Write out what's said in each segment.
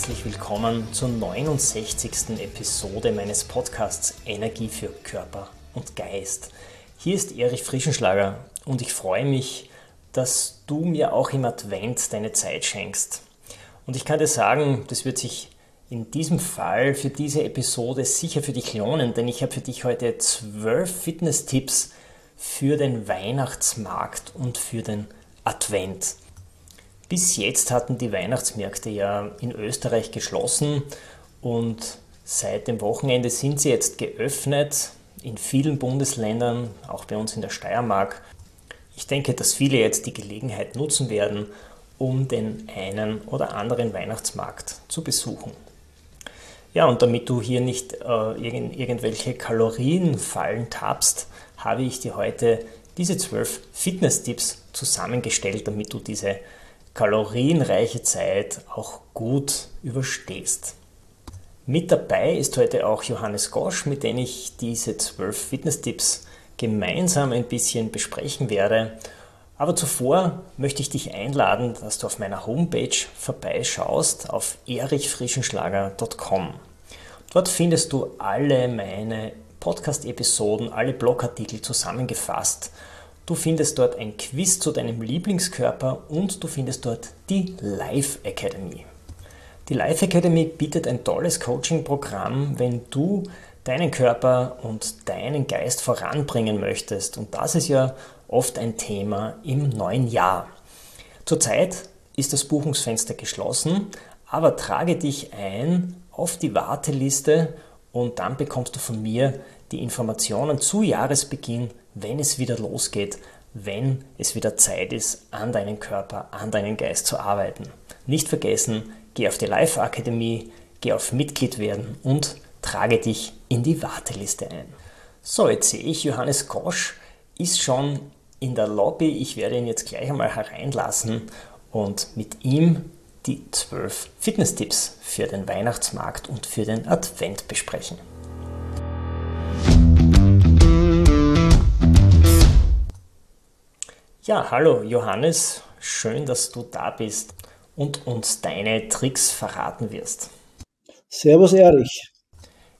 Herzlich willkommen zur 69. Episode meines Podcasts Energie für Körper und Geist. Hier ist Erich Frischenschlager und ich freue mich, dass du mir auch im Advent deine Zeit schenkst. Und ich kann dir sagen, das wird sich in diesem Fall für diese Episode sicher für dich lohnen, denn ich habe für dich heute zwölf Fitness-Tipps für den Weihnachtsmarkt und für den Advent. Bis jetzt hatten die Weihnachtsmärkte ja in Österreich geschlossen und seit dem Wochenende sind sie jetzt geöffnet in vielen Bundesländern, auch bei uns in der Steiermark. Ich denke, dass viele jetzt die Gelegenheit nutzen werden, um den einen oder anderen Weihnachtsmarkt zu besuchen. Ja, und damit du hier nicht äh, irgend, irgendwelche Kalorienfallen tappst, habe ich dir heute diese zwölf Fitness-Tipps zusammengestellt, damit du diese kalorienreiche Zeit auch gut überstehst. Mit dabei ist heute auch Johannes Gosch, mit dem ich diese zwölf Fitness-Tipps gemeinsam ein bisschen besprechen werde. Aber zuvor möchte ich dich einladen, dass du auf meiner Homepage vorbeischaust auf erichfrischenschlager.com. Dort findest du alle meine Podcast-Episoden, alle Blogartikel zusammengefasst Du findest dort ein Quiz zu deinem Lieblingskörper und du findest dort die Life Academy. Die Life Academy bietet ein tolles Coaching-Programm, wenn du deinen Körper und deinen Geist voranbringen möchtest. Und das ist ja oft ein Thema im neuen Jahr. Zurzeit ist das Buchungsfenster geschlossen, aber trage dich ein auf die Warteliste und dann bekommst du von mir die Informationen zu Jahresbeginn wenn es wieder losgeht, wenn es wieder Zeit ist, an deinen Körper, an deinen Geist zu arbeiten. Nicht vergessen, geh auf die Live Akademie, geh auf Mitglied werden und trage dich in die Warteliste ein. So, jetzt sehe ich, Johannes Kosch ist schon in der Lobby. Ich werde ihn jetzt gleich einmal hereinlassen und mit ihm die zwölf Fitness-Tipps für den Weihnachtsmarkt und für den Advent besprechen. Ja, hallo Johannes, schön, dass du da bist und uns deine Tricks verraten wirst. Servus Erich.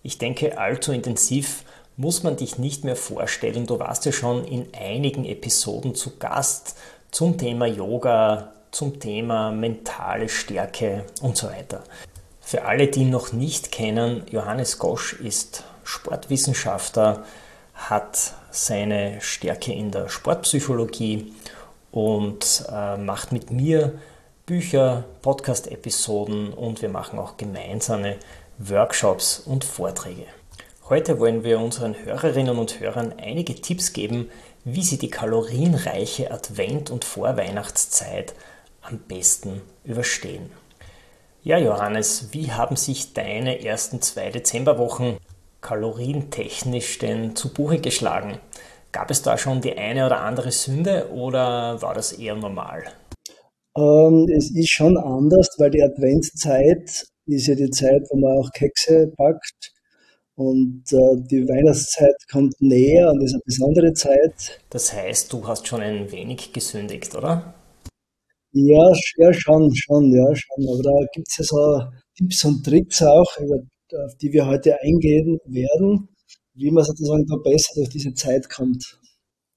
Ich denke, allzu intensiv muss man dich nicht mehr vorstellen. Du warst ja schon in einigen Episoden zu Gast zum Thema Yoga, zum Thema mentale Stärke und so weiter. Für alle, die ihn noch nicht kennen, Johannes Gosch ist Sportwissenschaftler, hat seine Stärke in der Sportpsychologie und äh, macht mit mir Bücher, Podcast-Episoden und wir machen auch gemeinsame Workshops und Vorträge. Heute wollen wir unseren Hörerinnen und Hörern einige Tipps geben, wie sie die kalorienreiche Advent- und Vorweihnachtszeit am besten überstehen. Ja, Johannes, wie haben sich deine ersten zwei Dezemberwochen kalorientechnisch denn zu Buche geschlagen? Gab es da schon die eine oder andere Sünde oder war das eher normal? Ähm, es ist schon anders, weil die Adventszeit ist ja die Zeit, wo man auch Kekse backt. Und äh, die Weihnachtszeit kommt näher und ist eine besondere Zeit. Das heißt, du hast schon ein wenig gesündigt, oder? Ja, ja schon, schon, ja, schon. Aber da gibt es ja so Tipps und Tricks auch, über auf die wir heute eingehen werden, wie man sozusagen da besser durch diese Zeit kommt.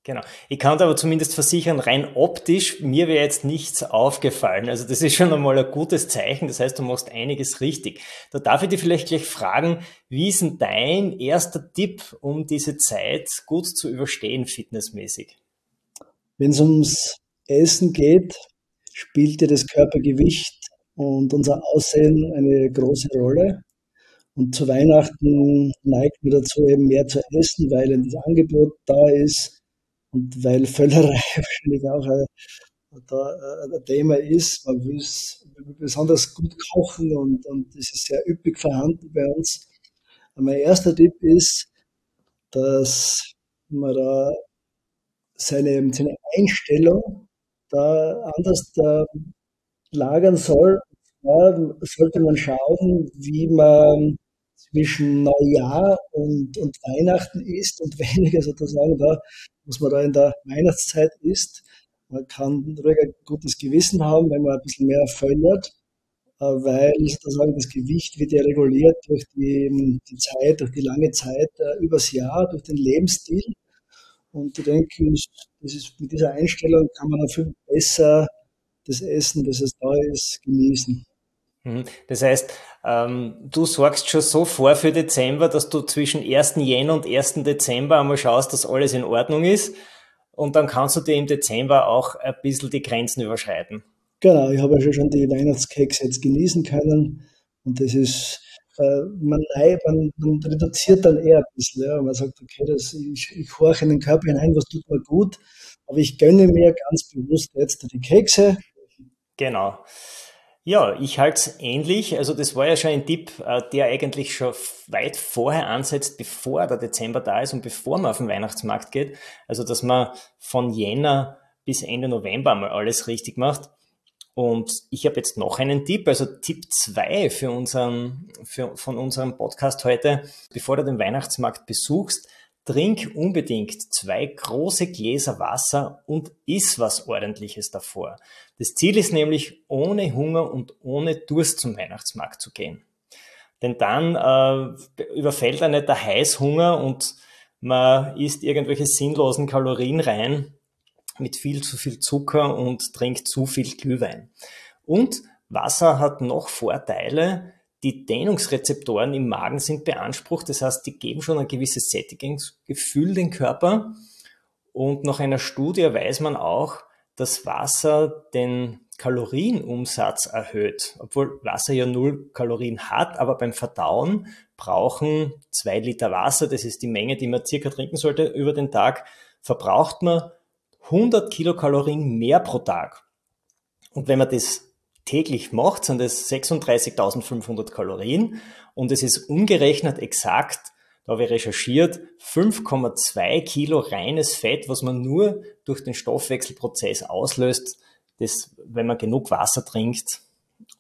Genau. Ich kann aber zumindest versichern, rein optisch, mir wäre jetzt nichts aufgefallen. Also das ist schon einmal ein gutes Zeichen. Das heißt, du machst einiges richtig. Da darf ich dir vielleicht gleich fragen, wie ist denn dein erster Tipp, um diese Zeit gut zu überstehen, fitnessmäßig? Wenn es ums Essen geht, spielt ja das Körpergewicht und unser Aussehen eine große Rolle. Und zu Weihnachten neigt man dazu, eben mehr zu essen, weil ein das Angebot da ist und weil Völlerei wahrscheinlich auch da äh, ein Thema ist. Man will besonders gut kochen und, und das ist sehr üppig vorhanden bei uns. mein erster Tipp ist, dass man da seine, seine Einstellung da anders da lagern soll. Ja, sollte man schauen, wie man zwischen Neujahr und, und Weihnachten ist und weniger sozusagen da, was man da in der Weihnachtszeit ist. Man kann ruhig ein gutes Gewissen haben, wenn man ein bisschen mehr föllert, äh, weil sozusagen das Gewicht wird ja reguliert durch die, die Zeit, durch die lange Zeit äh, übers Jahr, durch den Lebensstil. Und ich denke, das ist, mit dieser Einstellung kann man viel besser das Essen, das es da ist, genießen. Mhm. Das heißt, du sorgst schon so vor für Dezember, dass du zwischen 1. Jänner und 1. Dezember einmal schaust, dass alles in Ordnung ist. Und dann kannst du dir im Dezember auch ein bisschen die Grenzen überschreiten. Genau, ich habe ja schon die Weihnachtskekse jetzt genießen können. Und das ist, äh, man, man, man, reduziert dann eher ein bisschen. Ja. Man sagt, okay, das, ich, ich horche in den Körper hinein, was tut mir gut. Aber ich gönne mir ganz bewusst jetzt die Kekse. Genau. Ja, ich halte es ähnlich. Also das war ja schon ein Tipp, äh, der eigentlich schon weit vorher ansetzt, bevor der Dezember da ist und bevor man auf den Weihnachtsmarkt geht. Also dass man von Jänner bis Ende November mal alles richtig macht. Und ich habe jetzt noch einen Tipp, also Tipp zwei für unseren, für, von unserem Podcast heute. Bevor du den Weihnachtsmarkt besuchst, trink unbedingt zwei große Gläser Wasser und iss was ordentliches davor. Das Ziel ist nämlich, ohne Hunger und ohne Durst zum Weihnachtsmarkt zu gehen. Denn dann äh, überfällt er nicht der Heißhunger und man isst irgendwelche sinnlosen Kalorien rein mit viel zu viel Zucker und trinkt zu viel Glühwein. Und Wasser hat noch Vorteile, die Dehnungsrezeptoren im Magen sind beansprucht, das heißt, die geben schon ein gewisses Sättigungsgefühl den Körper. Und nach einer Studie weiß man auch, dass Wasser den Kalorienumsatz erhöht, obwohl Wasser ja null Kalorien hat, aber beim Verdauen brauchen zwei Liter Wasser, das ist die Menge, die man circa trinken sollte über den Tag, verbraucht man 100 Kilokalorien mehr pro Tag. Und wenn man das täglich macht, sind es 36.500 Kalorien und es ist umgerechnet exakt, da habe ich recherchiert, 5,2 Kilo reines Fett, was man nur durch den Stoffwechselprozess auslöst, das, wenn man genug Wasser trinkt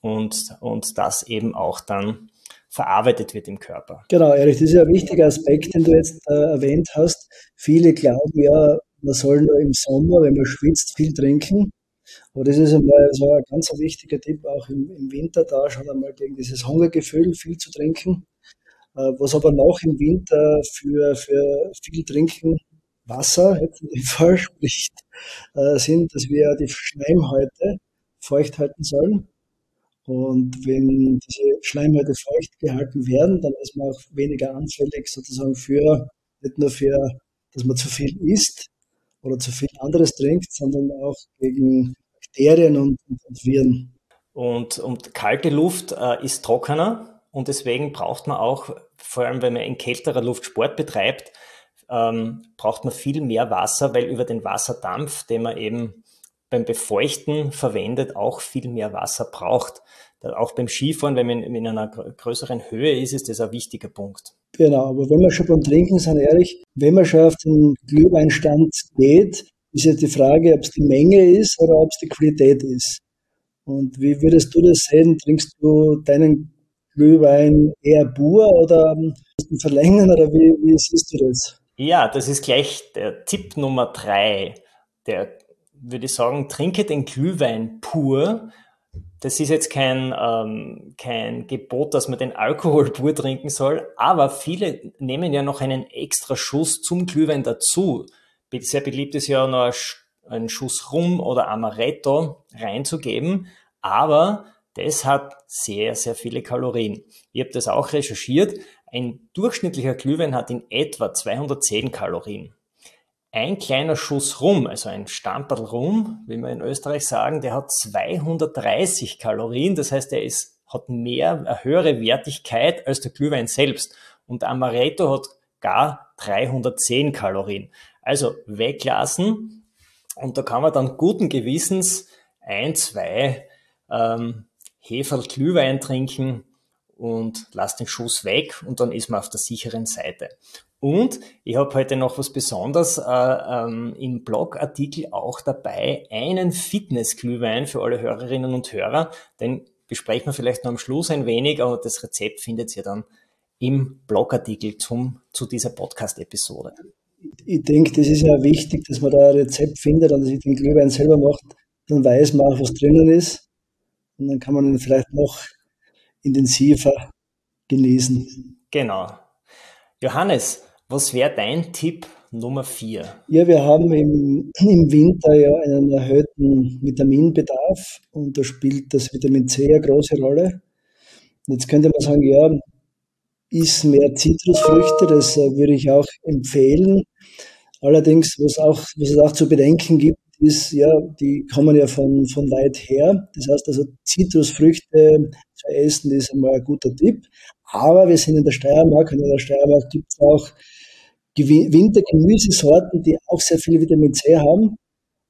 und, und das eben auch dann verarbeitet wird im Körper. Genau, Erich, das ist ein wichtiger Aspekt, den du jetzt äh, erwähnt hast. Viele glauben ja, man soll nur im Sommer, wenn man schwitzt, viel trinken. Aber das ist einmal so ein ganz wichtiger Tipp, auch im, im Winter da schon einmal gegen dieses Hungergefühl viel zu trinken. Äh, was aber noch im Winter für, für viel Trinken Wasser, jetzt in dem Fall spricht, äh, sind, dass wir die Schleimhäute feucht halten sollen. Und wenn diese Schleimhäute feucht gehalten werden, dann ist man auch weniger anfällig sozusagen für, nicht nur für, dass man zu viel isst, oder zu viel anderes trinkt, sondern auch gegen Bakterien und, und Viren. Und, und kalte Luft äh, ist trockener und deswegen braucht man auch, vor allem wenn man in kälterer Luft Sport betreibt, ähm, braucht man viel mehr Wasser, weil über den Wasserdampf, den man eben beim Befeuchten verwendet, auch viel mehr Wasser braucht. Auch beim Skifahren, wenn man in einer größeren Höhe ist, ist das ein wichtiger Punkt. Genau, aber wenn wir schon beim Trinken sind, ehrlich, wenn man schon auf den Glühweinstand geht, ist jetzt die Frage, ob es die Menge ist oder ob es die Qualität ist. Und wie würdest du das sehen? Trinkst du deinen Glühwein eher pur oder musst du verlängern oder wie, wie siehst du das? Ja, das ist gleich der Tipp Nummer drei. Der würde ich sagen, trinke den Glühwein pur, das ist jetzt kein, ähm, kein Gebot, dass man den Alkohol pur trinken soll, aber viele nehmen ja noch einen extra Schuss zum Glühwein dazu. Sehr beliebt ist ja noch einen Schuss Rum oder Amaretto reinzugeben, aber das hat sehr, sehr viele Kalorien. Ich habe das auch recherchiert. Ein durchschnittlicher Glühwein hat in etwa 210 Kalorien ein kleiner Schuss Rum, also ein Stamperl Rum, wie wir in Österreich sagen, der hat 230 Kalorien. Das heißt, er ist, hat mehr, eine höhere Wertigkeit als der Glühwein selbst. Und Amaretto hat gar 310 Kalorien. Also weglassen. Und da kann man dann guten Gewissens ein, zwei ähm, Heferl Glühwein trinken und lasst den Schuss weg und dann ist man auf der sicheren Seite. Und ich habe heute noch was Besonderes äh, ähm, im Blogartikel auch dabei, einen Fitness-Glühwein für alle Hörerinnen und Hörer. Den besprechen wir vielleicht noch am Schluss ein wenig, aber das Rezept findet ihr dann im Blogartikel zum, zu dieser Podcast-Episode. Ich denke, das ist ja wichtig, dass man da ein Rezept findet und sich den Glühwein selber macht. Dann weiß man auch, was drinnen ist. Und dann kann man ihn vielleicht noch intensiver genießen. Genau. Johannes, was wäre dein Tipp Nummer vier? Ja, wir haben im, im Winter ja einen erhöhten Vitaminbedarf und da spielt das Vitamin C eine große Rolle. Jetzt könnte man sagen, ja, iss mehr Zitrusfrüchte, das äh, würde ich auch empfehlen. Allerdings, was, auch, was es auch zu bedenken gibt, ist, ja, die kommen ja von, von weit her. Das heißt also, Zitrusfrüchte zu essen ist einmal ein guter Tipp. Aber wir sind in der Steiermark und in der Steiermark gibt es auch Wintergemüsesorten, die auch sehr viel Vitamin C haben.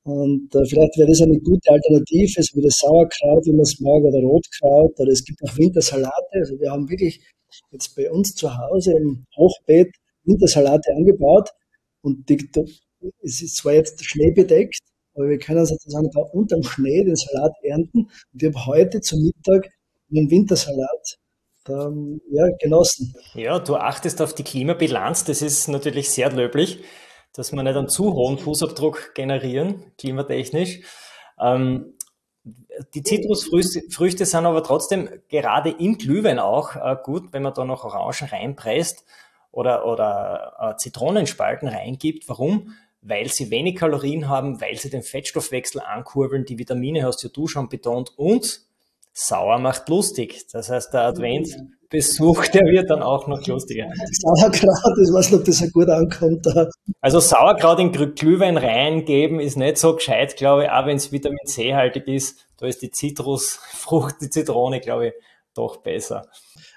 Und äh, vielleicht wäre das eine gute Alternative, so wie das Sauerkraut, wie man es mag, oder Rotkraut, oder es gibt auch Wintersalate. Also wir haben wirklich jetzt bei uns zu Hause im Hochbeet Wintersalate angebaut und die, es ist zwar jetzt schneebedeckt, aber wir können sozusagen da unterm Schnee den Salat ernten. Und ich habe heute zum Mittag einen Wintersalat ähm, ja, genossen. Ja, du achtest auf die Klimabilanz, das ist natürlich sehr löblich, dass wir nicht einen zu hohen Fußabdruck generieren, klimatechnisch. Ähm, die Zitrusfrüchte sind aber trotzdem gerade im Glühwein auch äh, gut, wenn man da noch Orangen reinpresst oder, oder äh, Zitronenspalten reingibt. Warum? Weil sie wenig Kalorien haben, weil sie den Fettstoffwechsel ankurbeln, die Vitamine hast ja du schon betont und sauer macht lustig. Das heißt, der Adventbesuch, der wird dann auch noch lustiger. Sauerkraut, ich weiß nicht, ob das so gut ankommt. Also Sauerkraut in Glühwein reingeben ist nicht so gescheit, glaube ich, auch wenn es Vitamin C haltig ist. Da ist die Zitrusfrucht, die Zitrone, glaube ich, doch besser.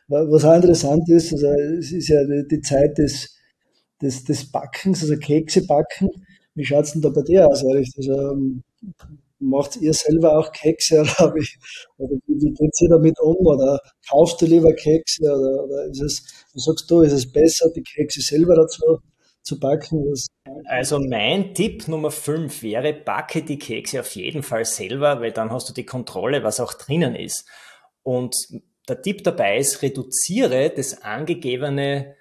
Was auch interessant ist, also es ist ja die Zeit des, des, des Backens, also Kekse backen. Wie schaut es denn da bei dir aus, Erich? Also, ähm, macht ihr selber auch Kekse oder, wie, oder wie, geht ihr damit um? Oder kaufst du lieber Kekse oder, oder ist es, was sagst du, ist es besser, die Kekse selber dazu zu backen? Also mein Tipp Nummer 5 wäre, backe die Kekse auf jeden Fall selber, weil dann hast du die Kontrolle, was auch drinnen ist. Und der Tipp dabei ist, reduziere das angegebene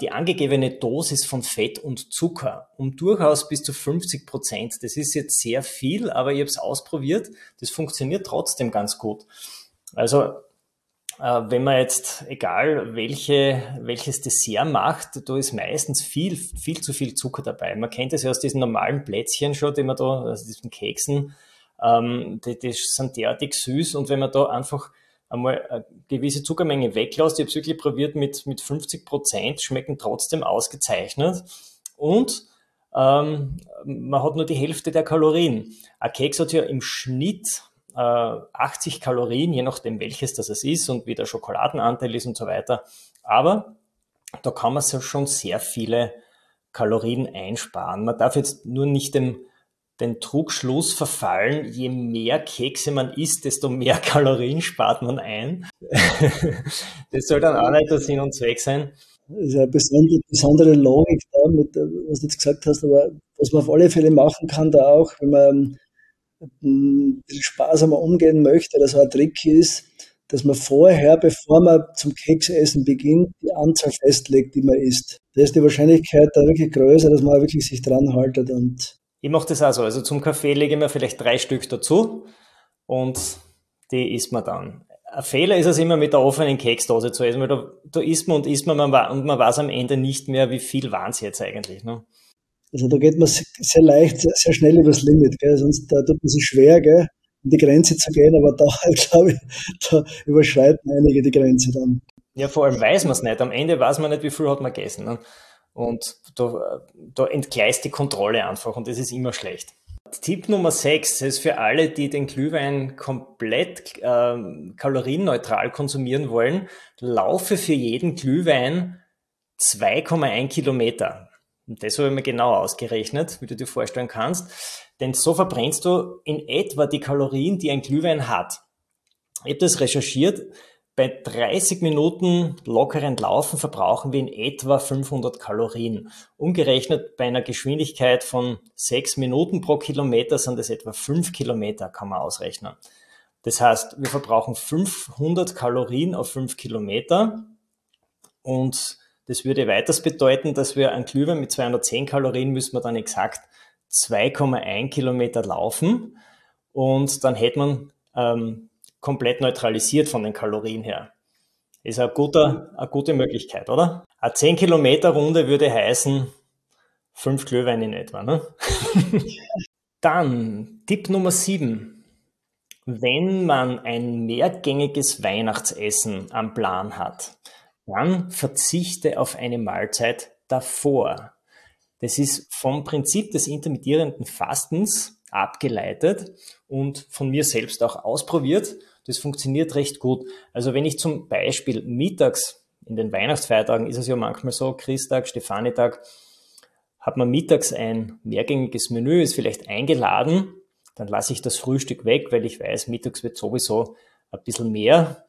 die angegebene Dosis von Fett und Zucker um durchaus bis zu 50 Prozent. Das ist jetzt sehr viel, aber ich habe es ausprobiert. Das funktioniert trotzdem ganz gut. Also äh, wenn man jetzt, egal welche, welches Dessert macht, da ist meistens viel, viel zu viel Zucker dabei. Man kennt es ja aus diesen normalen Plätzchen schon, die man da, aus diesen Keksen, ähm, die, die sind derartig süß und wenn man da einfach einmal eine gewisse Zuckermenge weglässt. Ich habe es wirklich probiert mit, mit 50 Prozent, schmecken trotzdem ausgezeichnet. Und ähm, man hat nur die Hälfte der Kalorien. Ein Keks hat ja im Schnitt äh, 80 Kalorien, je nachdem welches das es ist und wie der Schokoladenanteil ist und so weiter. Aber da kann man schon sehr viele Kalorien einsparen. Man darf jetzt nur nicht dem den Trugschluss verfallen, je mehr Kekse man isst, desto mehr Kalorien spart man ein. das soll dann auch nicht der Sinn und Zweck sein. Das ist eine besondere, besondere Logik da, mit, was du jetzt gesagt hast, aber was man auf alle Fälle machen kann da auch, wenn man ähm, sparsamer umgehen möchte, dass ein Trick ist, dass man vorher, bevor man zum Keksessen beginnt, die Anzahl festlegt, die man isst. Da ist die Wahrscheinlichkeit da wirklich größer, dass man wirklich sich dran haltet und ich mache das also. Also zum Kaffee lege ich mir vielleicht drei Stück dazu und die isst man dann. Ein Fehler ist es immer mit der offenen Keksdose zu essen, weil da, da isst man und isst man, man und man weiß am Ende nicht mehr, wie viel waren es jetzt eigentlich. Ne? Also da geht man sehr leicht, sehr, sehr schnell übers Limit, gell? sonst da tut man sich schwer, gell? um die Grenze zu gehen, aber da, glaube ich, da überschreiten einige die Grenze dann. Ja, vor allem weiß man es nicht. Am Ende weiß man nicht, wie viel hat man gegessen. Ne? Und da, da entgleist die Kontrolle einfach und das ist immer schlecht. Tipp Nummer 6 ist für alle, die den Glühwein komplett äh, kalorienneutral konsumieren wollen, laufe für jeden Glühwein 2,1 Kilometer. Und das habe ich mir genau ausgerechnet, wie du dir vorstellen kannst. Denn so verbrennst du in etwa die Kalorien, die ein Glühwein hat. Ich habe das recherchiert. Bei 30 Minuten lockeren Laufen verbrauchen wir in etwa 500 Kalorien. Umgerechnet bei einer Geschwindigkeit von 6 Minuten pro Kilometer sind das etwa 5 Kilometer, kann man ausrechnen. Das heißt, wir verbrauchen 500 Kalorien auf 5 Kilometer und das würde weiters bedeuten, dass wir ein Glühwein mit 210 Kalorien müssen wir dann exakt 2,1 Kilometer laufen und dann hätte man ähm, komplett neutralisiert von den Kalorien her. Ist eine gute, eine gute Möglichkeit, oder? Eine 10 Kilometer Runde würde heißen, fünf Glühwein in etwa. Ne? Dann Tipp Nummer 7. Wenn man ein mehrgängiges Weihnachtsessen am Plan hat, dann verzichte auf eine Mahlzeit davor. Das ist vom Prinzip des intermittierenden Fastens abgeleitet und von mir selbst auch ausprobiert. Das funktioniert recht gut. Also wenn ich zum Beispiel mittags in den Weihnachtsfeiertagen ist es ja manchmal so, Christtag, Stefanitag, hat man mittags ein mehrgängiges Menü, ist vielleicht eingeladen, dann lasse ich das Frühstück weg, weil ich weiß, mittags wird sowieso ein bisschen mehr.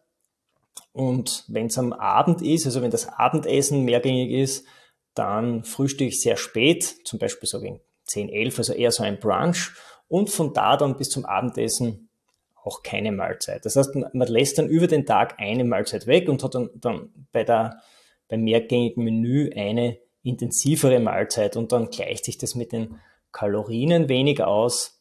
Und wenn es am Abend ist, also wenn das Abendessen mehrgängig ist, dann frühstücke ich sehr spät, zum Beispiel so gegen 10, 11, also eher so ein Brunch. Und von da dann bis zum Abendessen auch keine Mahlzeit. Das heißt, man lässt dann über den Tag eine Mahlzeit weg und hat dann, dann bei der, beim mehrgängigen Menü eine intensivere Mahlzeit und dann gleicht sich das mit den Kalorien wenig aus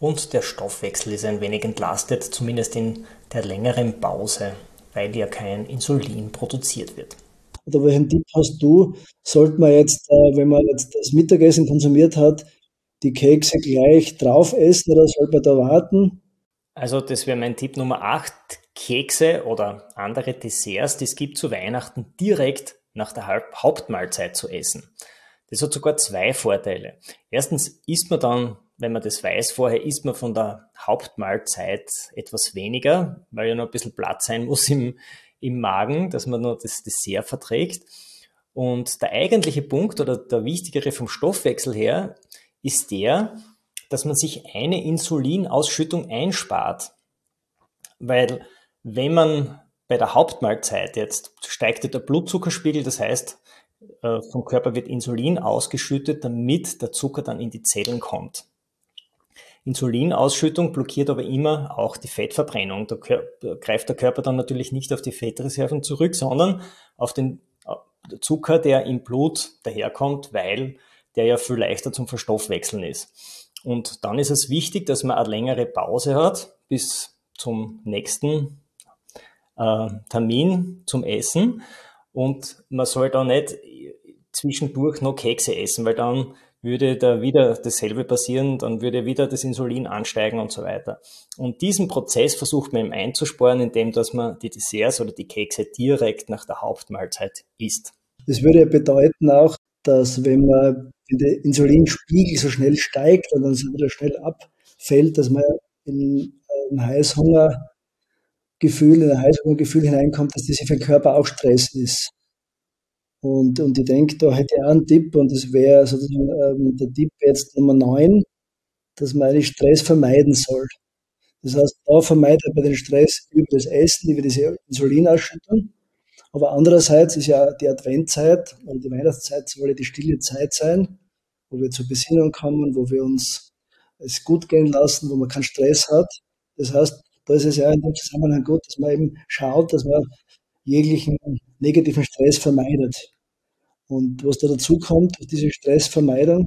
und der Stoffwechsel ist ein wenig entlastet, zumindest in der längeren Pause, weil ja kein Insulin produziert wird. Oder welchen Tipp hast du? Sollte man jetzt, äh, wenn man jetzt das Mittagessen konsumiert hat, die Kekse gleich drauf essen oder sollte man da warten? Also das wäre mein Tipp Nummer 8. Kekse oder andere Desserts, die es gibt zu Weihnachten, direkt nach der Hauptmahlzeit zu essen. Das hat sogar zwei Vorteile. Erstens isst man dann, wenn man das weiß vorher, isst man von der Hauptmahlzeit etwas weniger, weil ja noch ein bisschen Platz sein muss im, im Magen, dass man nur das Dessert verträgt. Und der eigentliche Punkt oder der wichtigere vom Stoffwechsel her ist der, dass man sich eine Insulinausschüttung einspart. Weil wenn man bei der Hauptmahlzeit jetzt steigt der Blutzuckerspiegel, das heißt, äh, vom Körper wird Insulin ausgeschüttet, damit der Zucker dann in die Zellen kommt. Insulinausschüttung blockiert aber immer auch die Fettverbrennung. Da greift der Körper dann natürlich nicht auf die Fettreserven zurück, sondern auf den äh, Zucker, der im Blut daherkommt, weil der ja viel leichter zum Verstoffwechseln ist. Und dann ist es wichtig, dass man eine längere Pause hat bis zum nächsten äh, Termin zum Essen. Und man soll da nicht zwischendurch noch Kekse essen, weil dann würde da wieder dasselbe passieren, dann würde wieder das Insulin ansteigen und so weiter. Und diesen Prozess versucht man eben einzusparen, indem dass man die Desserts oder die Kekse direkt nach der Hauptmahlzeit isst. Das würde bedeuten auch, dass wenn man wenn der Insulinspiegel so schnell steigt und dann so wieder schnell abfällt, dass man in ein Heißhungergefühl, in ein Heißhungergefühl hineinkommt, dass das für den Körper auch Stress ist. Und, und ich denke, da hätte ich auch einen Tipp und das wäre sozusagen ähm, der Tipp jetzt Nummer 9, dass man eigentlich Stress vermeiden soll. Das heißt, da vermeidet man den Stress über das Essen, über diese Insulinausschüttung. Aber andererseits ist ja die Adventzeit oder die Weihnachtszeit soll die stille Zeit sein, wo wir zur Besinnung kommen, wo wir uns es gut gehen lassen, wo man keinen Stress hat. Das heißt, da ist es ja in dem Zusammenhang gut, dass man eben schaut, dass man jeglichen negativen Stress vermeidet. Und was da dazu kommt, diese Stressvermeidung,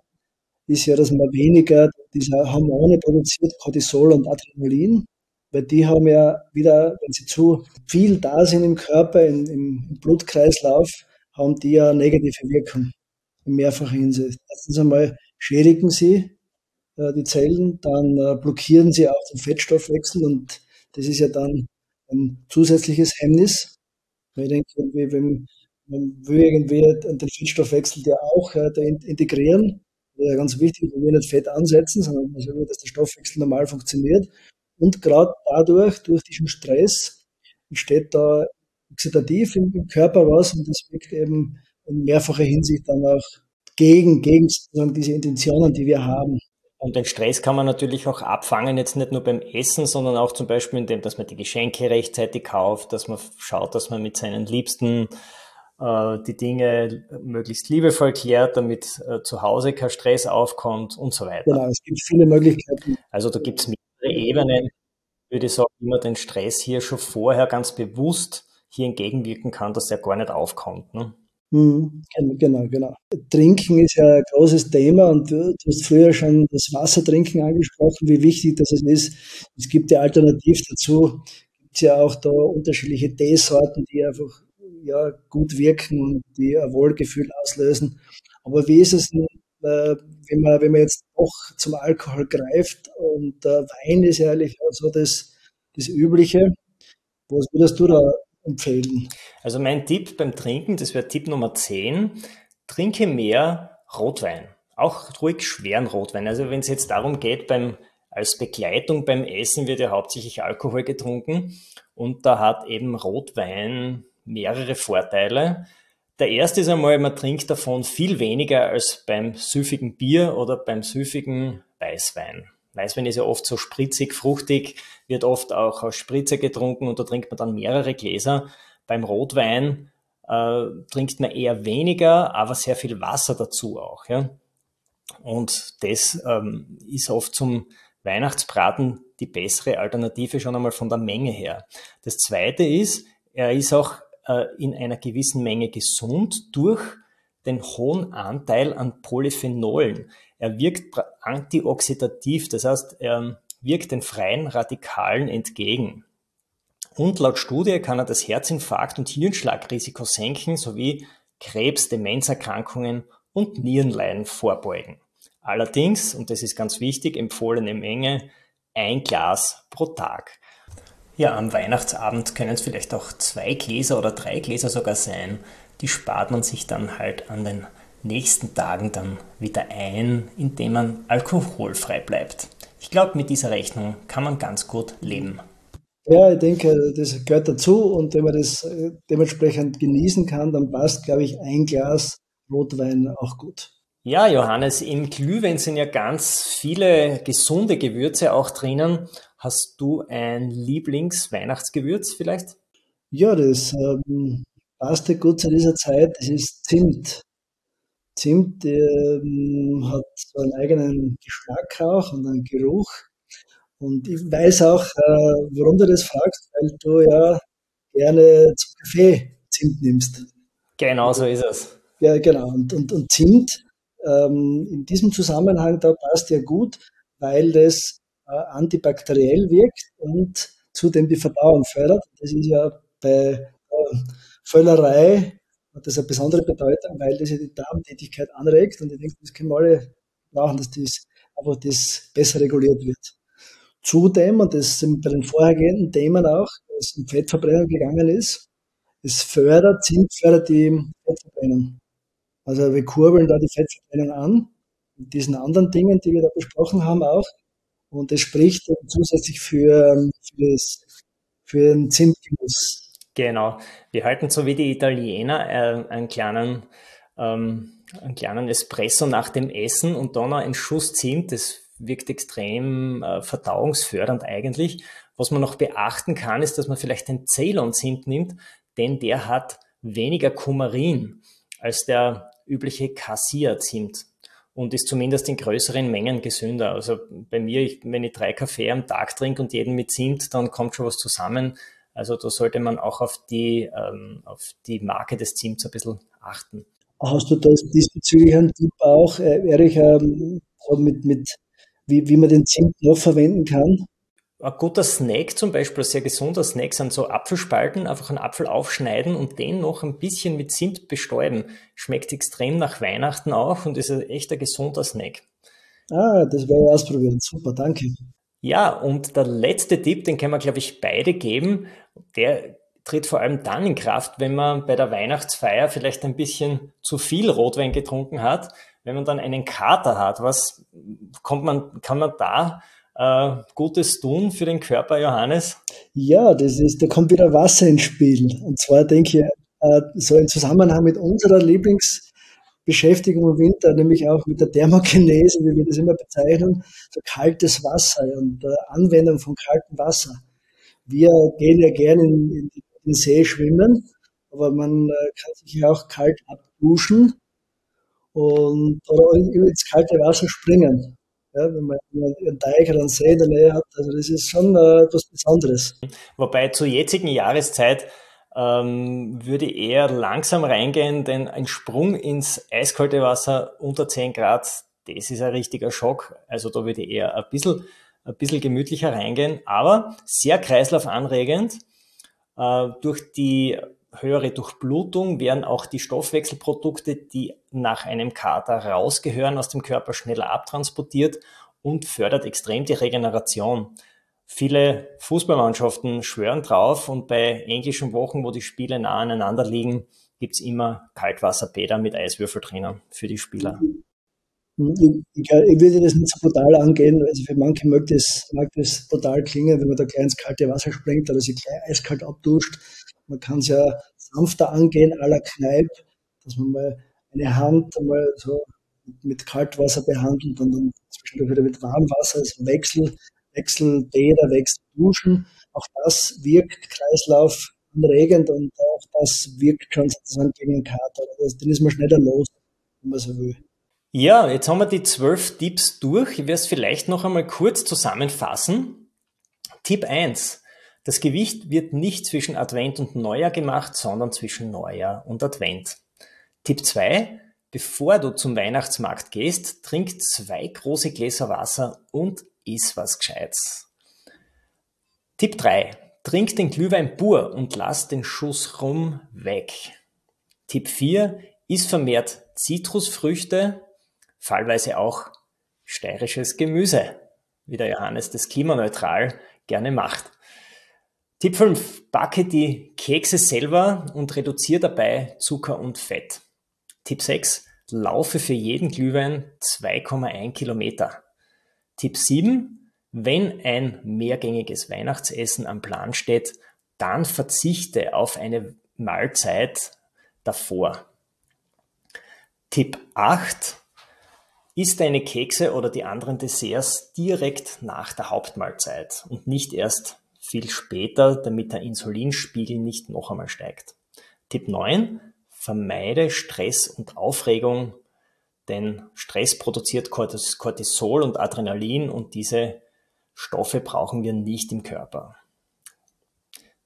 ist ja, dass man weniger diese Hormone produziert, Cortisol und Adrenalin, weil die haben ja wieder, wenn sie zu viel da sind im Körper, in, im Blutkreislauf, haben die ja negative Wirkung in mehrfacher Hinsicht. Erstens einmal schädigen sie äh, die Zellen, dann äh, blockieren sie auch den Fettstoffwechsel und das ist ja dann ein zusätzliches Hemmnis. Ich denke, wenn, man will irgendwie den Fettstoffwechsel ja auch äh, integrieren. Ja ganz wichtig, dass wir nicht Fett ansetzen, sondern dass der Stoffwechsel normal funktioniert. Und gerade dadurch, durch diesen Stress, entsteht da oxidativ im Körper was und das wirkt eben in mehrfacher Hinsicht dann auch gegen, gegen sozusagen diese Intentionen, die wir haben. Und den Stress kann man natürlich auch abfangen, jetzt nicht nur beim Essen, sondern auch zum Beispiel indem, dass man die Geschenke rechtzeitig kauft, dass man schaut, dass man mit seinen Liebsten äh, die Dinge möglichst liebevoll klärt, damit äh, zu Hause kein Stress aufkommt und so weiter. Genau, es gibt viele Möglichkeiten. Also da gibt es mehrere Ebenen, würde ich sagen, wie man den Stress hier schon vorher ganz bewusst hier entgegenwirken kann, dass er gar nicht aufkommt. Ne? Mhm, genau, genau. Trinken ist ja ein großes Thema und du, du hast früher schon das Wassertrinken angesprochen, wie wichtig das ist. Es gibt ja alternativ dazu, gibt es ja auch da unterschiedliche Teesorten, die einfach ja, gut wirken und die ein Wohlgefühl auslösen. Aber wie ist es äh, wenn, man, wenn man jetzt doch zum Alkohol greift und äh, Wein ist ja eigentlich auch so das, das Übliche. Was würdest du da empfehlen? Also mein Tipp beim Trinken, das wäre Tipp Nummer 10, trinke mehr Rotwein. Auch ruhig schweren Rotwein. Also wenn es jetzt darum geht, beim, als Begleitung beim Essen wird ja hauptsächlich Alkohol getrunken und da hat eben Rotwein mehrere Vorteile. Der erste ist einmal, man trinkt davon viel weniger als beim süffigen Bier oder beim süffigen Weißwein. Weißwein ist ja oft so spritzig, fruchtig, wird oft auch aus Spritze getrunken und da trinkt man dann mehrere Gläser. Beim Rotwein äh, trinkt man eher weniger, aber sehr viel Wasser dazu auch. Ja? Und das ähm, ist oft zum Weihnachtsbraten die bessere Alternative schon einmal von der Menge her. Das zweite ist, er ist auch in einer gewissen Menge gesund durch den hohen Anteil an Polyphenolen. Er wirkt antioxidativ, das heißt, er wirkt den freien Radikalen entgegen. Und laut Studie kann er das Herzinfarkt- und Hirnschlagrisiko senken sowie Krebs, Demenzerkrankungen und Nierenleiden vorbeugen. Allerdings, und das ist ganz wichtig, empfohlene Menge ein Glas pro Tag. Ja, am Weihnachtsabend können es vielleicht auch zwei Gläser oder drei Gläser sogar sein. Die spart man sich dann halt an den nächsten Tagen dann wieder ein, indem man alkoholfrei bleibt. Ich glaube, mit dieser Rechnung kann man ganz gut leben. Ja, ich denke, das gehört dazu und wenn man das äh, dementsprechend genießen kann, dann passt, glaube ich, ein Glas Rotwein auch gut. Ja, Johannes, im Glühwein sind ja ganz viele gesunde Gewürze auch drinnen. Hast du ein Lieblings-Weihnachtsgewürz vielleicht? Ja, das ähm, passt ja gut zu dieser Zeit. Das ist Zimt. Zimt ähm, hat so einen eigenen Geschmack auch und einen Geruch. Und ich weiß auch, äh, warum du das fragst, weil du ja gerne zum Kaffee Zimt nimmst. Genau so ist es. Ja, genau. Und, und, und Zimt ähm, in diesem Zusammenhang, da passt ja gut, weil das antibakteriell wirkt und zudem die Verdauung fördert. Das ist ja bei äh, Völlerei hat das eine besondere Bedeutung, weil das ja die Darmtätigkeit anregt und ich denke, das können wir alle brauchen, dass das einfach das besser reguliert wird. Zudem, und das sind bei den vorhergehenden Themen auch, es um Fettverbrennung gegangen ist, es fördert, Zink fördert die Fettverbrennung. Also wir kurbeln da die Fettverbrennung an, mit diesen anderen Dingen, die wir da besprochen haben auch. Und das spricht zusätzlich für, für, das, für den Zimtgenuss. Genau. Wir halten so wie die Italiener äh, einen kleinen, ähm, einen kleinen Espresso nach dem Essen und dann noch einen Schuss Zimt. Das wirkt extrem äh, verdauungsfördernd eigentlich. Was man noch beachten kann, ist, dass man vielleicht den Ceylon-Zimt nimmt, denn der hat weniger Kumarin als der übliche Cassia-Zimt und ist zumindest in größeren Mengen gesünder. Also bei mir, ich, wenn ich drei Kaffee am Tag trinke und jeden mit Zimt, dann kommt schon was zusammen. Also da sollte man auch auf die, ähm, auf die Marke des Zimts ein bisschen achten. Hast du das diesbezüglich einen Tipp auch, äh, Erich, ähm, mit, mit wie, wie man den Zimt noch verwenden kann? Ein guter Snack zum Beispiel, ein sehr gesunder Snack sind so Apfelspalten, einfach einen Apfel aufschneiden und den noch ein bisschen mit Zimt bestäuben. Schmeckt extrem nach Weihnachten auch und ist ein echter gesunder Snack. Ah, das werde ich ausprobieren. Super, danke. Ja, und der letzte Tipp, den können wir, glaube ich, beide geben, der tritt vor allem dann in Kraft, wenn man bei der Weihnachtsfeier vielleicht ein bisschen zu viel Rotwein getrunken hat. Wenn man dann einen Kater hat, was kommt man, kann man da äh, Gutes tun für den Körper, Johannes? Ja, das ist, da kommt wieder Wasser ins Spiel. Und zwar denke ich, äh, so im Zusammenhang mit unserer Lieblings beschäftigen im Winter nämlich auch mit der Thermogenese, wie wir das immer bezeichnen, so kaltes Wasser und der Anwendung von kaltem Wasser. Wir gehen ja gerne in, in den See schwimmen, aber man äh, kann sich ja auch kalt abduschen und oder ins kalte Wasser springen. Ja, wenn man einen Teich oder einen See in der Nähe hat, also das ist schon äh, etwas Besonderes. Wobei zur jetzigen Jahreszeit ähm, würde eher langsam reingehen, denn ein Sprung ins eiskalte Wasser unter 10 Grad, das ist ein richtiger Schock. Also da würde ich eher ein bisschen, ein bisschen gemütlicher reingehen, aber sehr kreislaufanregend. Äh, durch die höhere Durchblutung werden auch die Stoffwechselprodukte, die nach einem Kater rausgehören, aus dem Körper schneller abtransportiert und fördert extrem die Regeneration. Viele Fußballmannschaften schwören drauf und bei englischen Wochen, wo die Spiele nah aneinander liegen, gibt's immer Kaltwasserbäder mit Eiswürfel drinnen für die Spieler. Ich, ich, ich, würde das nicht so brutal angehen. Also für manche mag das, mag das brutal klingen, wenn man da gleich ins kalte Wasser springt oder sich gleich eiskalt abduscht. Man kann es ja sanfter angehen, à la Kneipp, dass man mal eine Hand einmal so mit Kaltwasser behandelt und dann zwischendurch wieder mit Warmwasser, also Wechsel, Wechselbäder, Wechselduschen. Auch das wirkt kreislaufanregend und auch das wirkt schon sozusagen gegen den Kater. Also, den ist man schneller los, wenn man so will. Ja, jetzt haben wir die zwölf Tipps durch. Ich werde es vielleicht noch einmal kurz zusammenfassen. Tipp 1. Das Gewicht wird nicht zwischen Advent und Neujahr gemacht, sondern zwischen Neujahr und Advent. Tipp 2. Bevor du zum Weihnachtsmarkt gehst, trink zwei große Gläser Wasser und iss was Gescheites. Tipp 3. Trink den Glühwein pur und lass den Schuss rum weg. Tipp 4. Iss vermehrt Zitrusfrüchte, fallweise auch steirisches Gemüse, wie der Johannes das klimaneutral gerne macht. Tipp 5. Backe die Kekse selber und reduziere dabei Zucker und Fett. Tipp 6. Laufe für jeden Glühwein 2,1 Kilometer. Tipp 7. Wenn ein mehrgängiges Weihnachtsessen am Plan steht, dann verzichte auf eine Mahlzeit davor. Tipp 8. Isst deine Kekse oder die anderen Desserts direkt nach der Hauptmahlzeit und nicht erst viel später, damit der Insulinspiegel nicht noch einmal steigt. Tipp 9. Vermeide Stress und Aufregung denn Stress produziert Cortisol und Adrenalin und diese Stoffe brauchen wir nicht im Körper.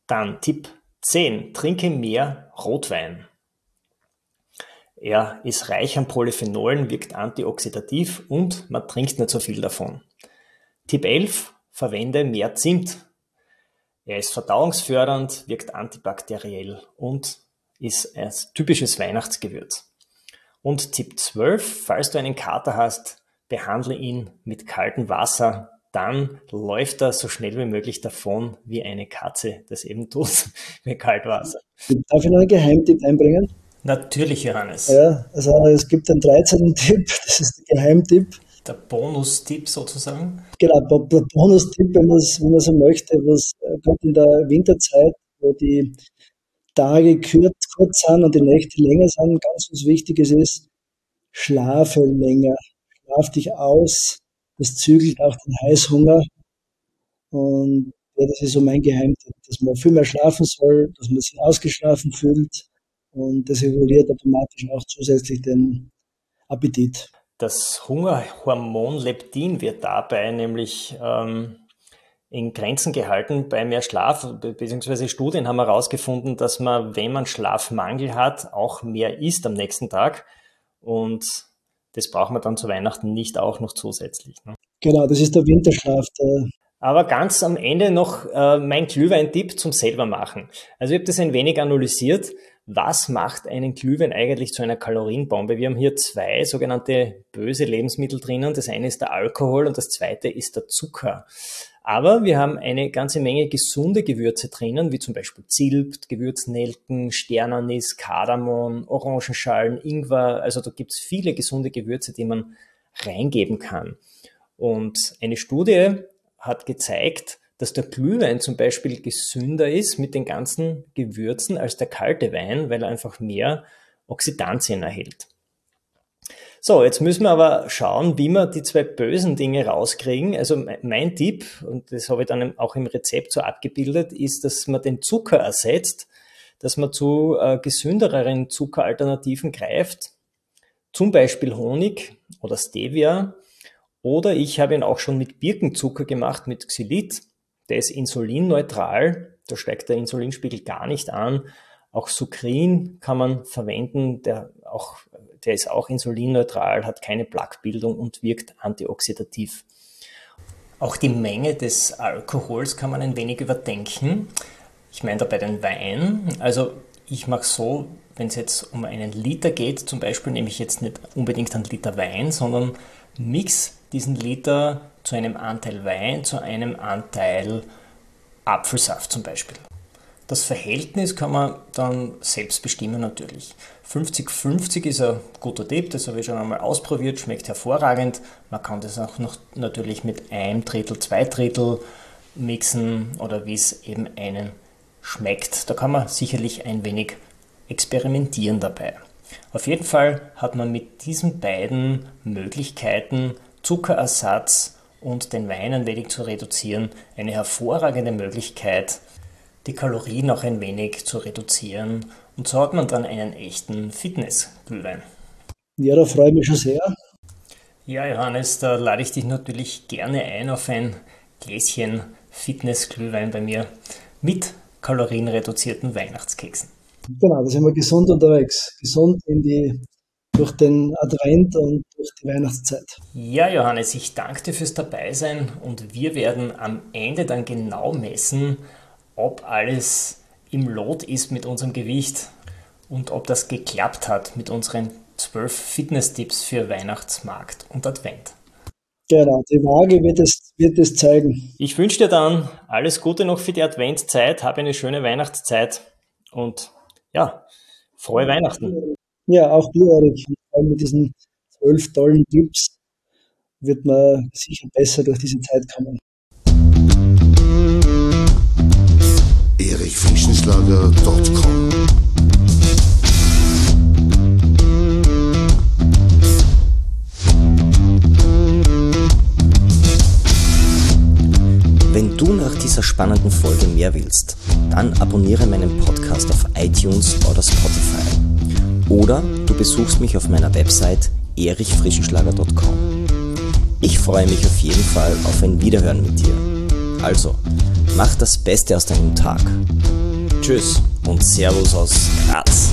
Dann Tipp 10. Trinke mehr Rotwein. Er ist reich an Polyphenolen, wirkt antioxidativ und man trinkt nicht so viel davon. Tipp 11. Verwende mehr Zimt. Er ist verdauungsfördernd, wirkt antibakteriell und ist ein typisches Weihnachtsgewürz. Und Tipp 12, falls du einen Kater hast, behandle ihn mit kaltem Wasser, dann läuft er so schnell wie möglich davon, wie eine Katze das eben tut mit Kaltwasser. Darf ich noch einen Geheimtipp einbringen? Natürlich, Johannes. Ja, also es gibt einen 13. Tipp, das ist der Geheimtipp. Der Bonustipp sozusagen? Genau, der Bonustipp, wenn man, so möchte, was äh, kommt in der Winterzeit, wo die Tage kurz, kurz sind und die Nächte länger sind. Ganz was Wichtiges ist, schlafe länger. Schlaf dich aus. Das zügelt auch den Heißhunger. Und ja, das ist so mein Geheimtipp, dass man viel mehr schlafen soll, dass man sich ausgeschlafen fühlt. Und das reguliert automatisch auch zusätzlich den Appetit. Das Hungerhormon Leptin wird dabei nämlich ähm, in Grenzen gehalten bei mehr Schlaf, beziehungsweise Studien haben herausgefunden, dass man, wenn man Schlafmangel hat, auch mehr isst am nächsten Tag. Und das braucht man dann zu Weihnachten nicht auch noch zusätzlich. Ne? Genau, das ist der Winterschlaf. Der Aber ganz am Ende noch äh, mein Glühwein-Tipp zum selbermachen. Also ich habe das ein wenig analysiert. Was macht einen Glühwein eigentlich zu einer Kalorienbombe? Wir haben hier zwei sogenannte böse Lebensmittel drinnen. Das eine ist der Alkohol und das zweite ist der Zucker. Aber wir haben eine ganze Menge gesunde Gewürze drinnen, wie zum Beispiel Zilt, Gewürznelken, Sternanis, Kardamom, Orangenschalen, Ingwer. Also da gibt's viele gesunde Gewürze, die man reingeben kann. Und eine Studie hat gezeigt, dass der Glühwein zum Beispiel gesünder ist mit den ganzen Gewürzen als der kalte Wein, weil er einfach mehr Oxidantien erhält. So, jetzt müssen wir aber schauen, wie wir die zwei bösen Dinge rauskriegen. Also mein Tipp, und das habe ich dann auch im Rezept so abgebildet, ist, dass man den Zucker ersetzt, dass man zu äh, gesündereren Zuckeralternativen greift, zum Beispiel Honig oder Stevia. Oder ich habe ihn auch schon mit Birkenzucker gemacht, mit Xylit. Der ist insulinneutral, da steigt der Insulinspiegel gar nicht an. Auch Sucrin kann man verwenden, der, auch, der ist auch insulinneutral, hat keine Plaquebildung und wirkt antioxidativ. Auch die Menge des Alkohols kann man ein wenig überdenken. Ich meine dabei den Wein. Also ich mache so, wenn es jetzt um einen Liter geht, zum Beispiel nehme ich jetzt nicht unbedingt einen Liter Wein, sondern mix diesen Liter zu einem Anteil Wein, zu einem Anteil Apfelsaft zum Beispiel. Das Verhältnis kann man dann selbst bestimmen natürlich. 50-50 ist ein guter Tipp, das habe ich schon einmal ausprobiert, schmeckt hervorragend. Man kann das auch noch natürlich mit einem Drittel, zwei Drittel mixen oder wie es eben einen schmeckt. Da kann man sicherlich ein wenig experimentieren dabei. Auf jeden Fall hat man mit diesen beiden Möglichkeiten Zuckerersatz und den Wein ein wenig zu reduzieren eine hervorragende Möglichkeit, die Kalorien auch ein wenig zu reduzieren. Und so hat man dann einen echten Fitnessglühwein. Ja, da freue ich mich schon sehr. Ja, Johannes, da lade ich dich natürlich gerne ein auf ein Gläschen Fitnessglühwein bei mir mit kalorienreduzierten Weihnachtskeksen. Genau, da sind wir gesund unterwegs. Gesund in die, durch den Advent und durch die Weihnachtszeit. Ja, Johannes, ich danke dir fürs Dabeisein und wir werden am Ende dann genau messen, ob alles im Lot ist mit unserem Gewicht und ob das geklappt hat mit unseren zwölf Fitness-Tipps für Weihnachtsmarkt und Advent. Genau, die Waage wird es, wird es zeigen. Ich wünsche dir dann alles Gute noch für die Adventzeit, habe eine schöne Weihnachtszeit und ja, frohe Weihnachten. Ja, auch dir, Erik. Mit diesen zwölf tollen Tipps wird man sicher besser durch diese Zeit kommen. erichfrischenschlager.com Wenn du nach dieser spannenden Folge mehr willst, dann abonniere meinen Podcast auf iTunes oder Spotify. Oder du besuchst mich auf meiner Website erichfrischenschlager.com. Ich freue mich auf jeden Fall auf ein Wiederhören mit dir. Also, mach das Beste aus deinem Tag. Tschüss und Servus aus Graz.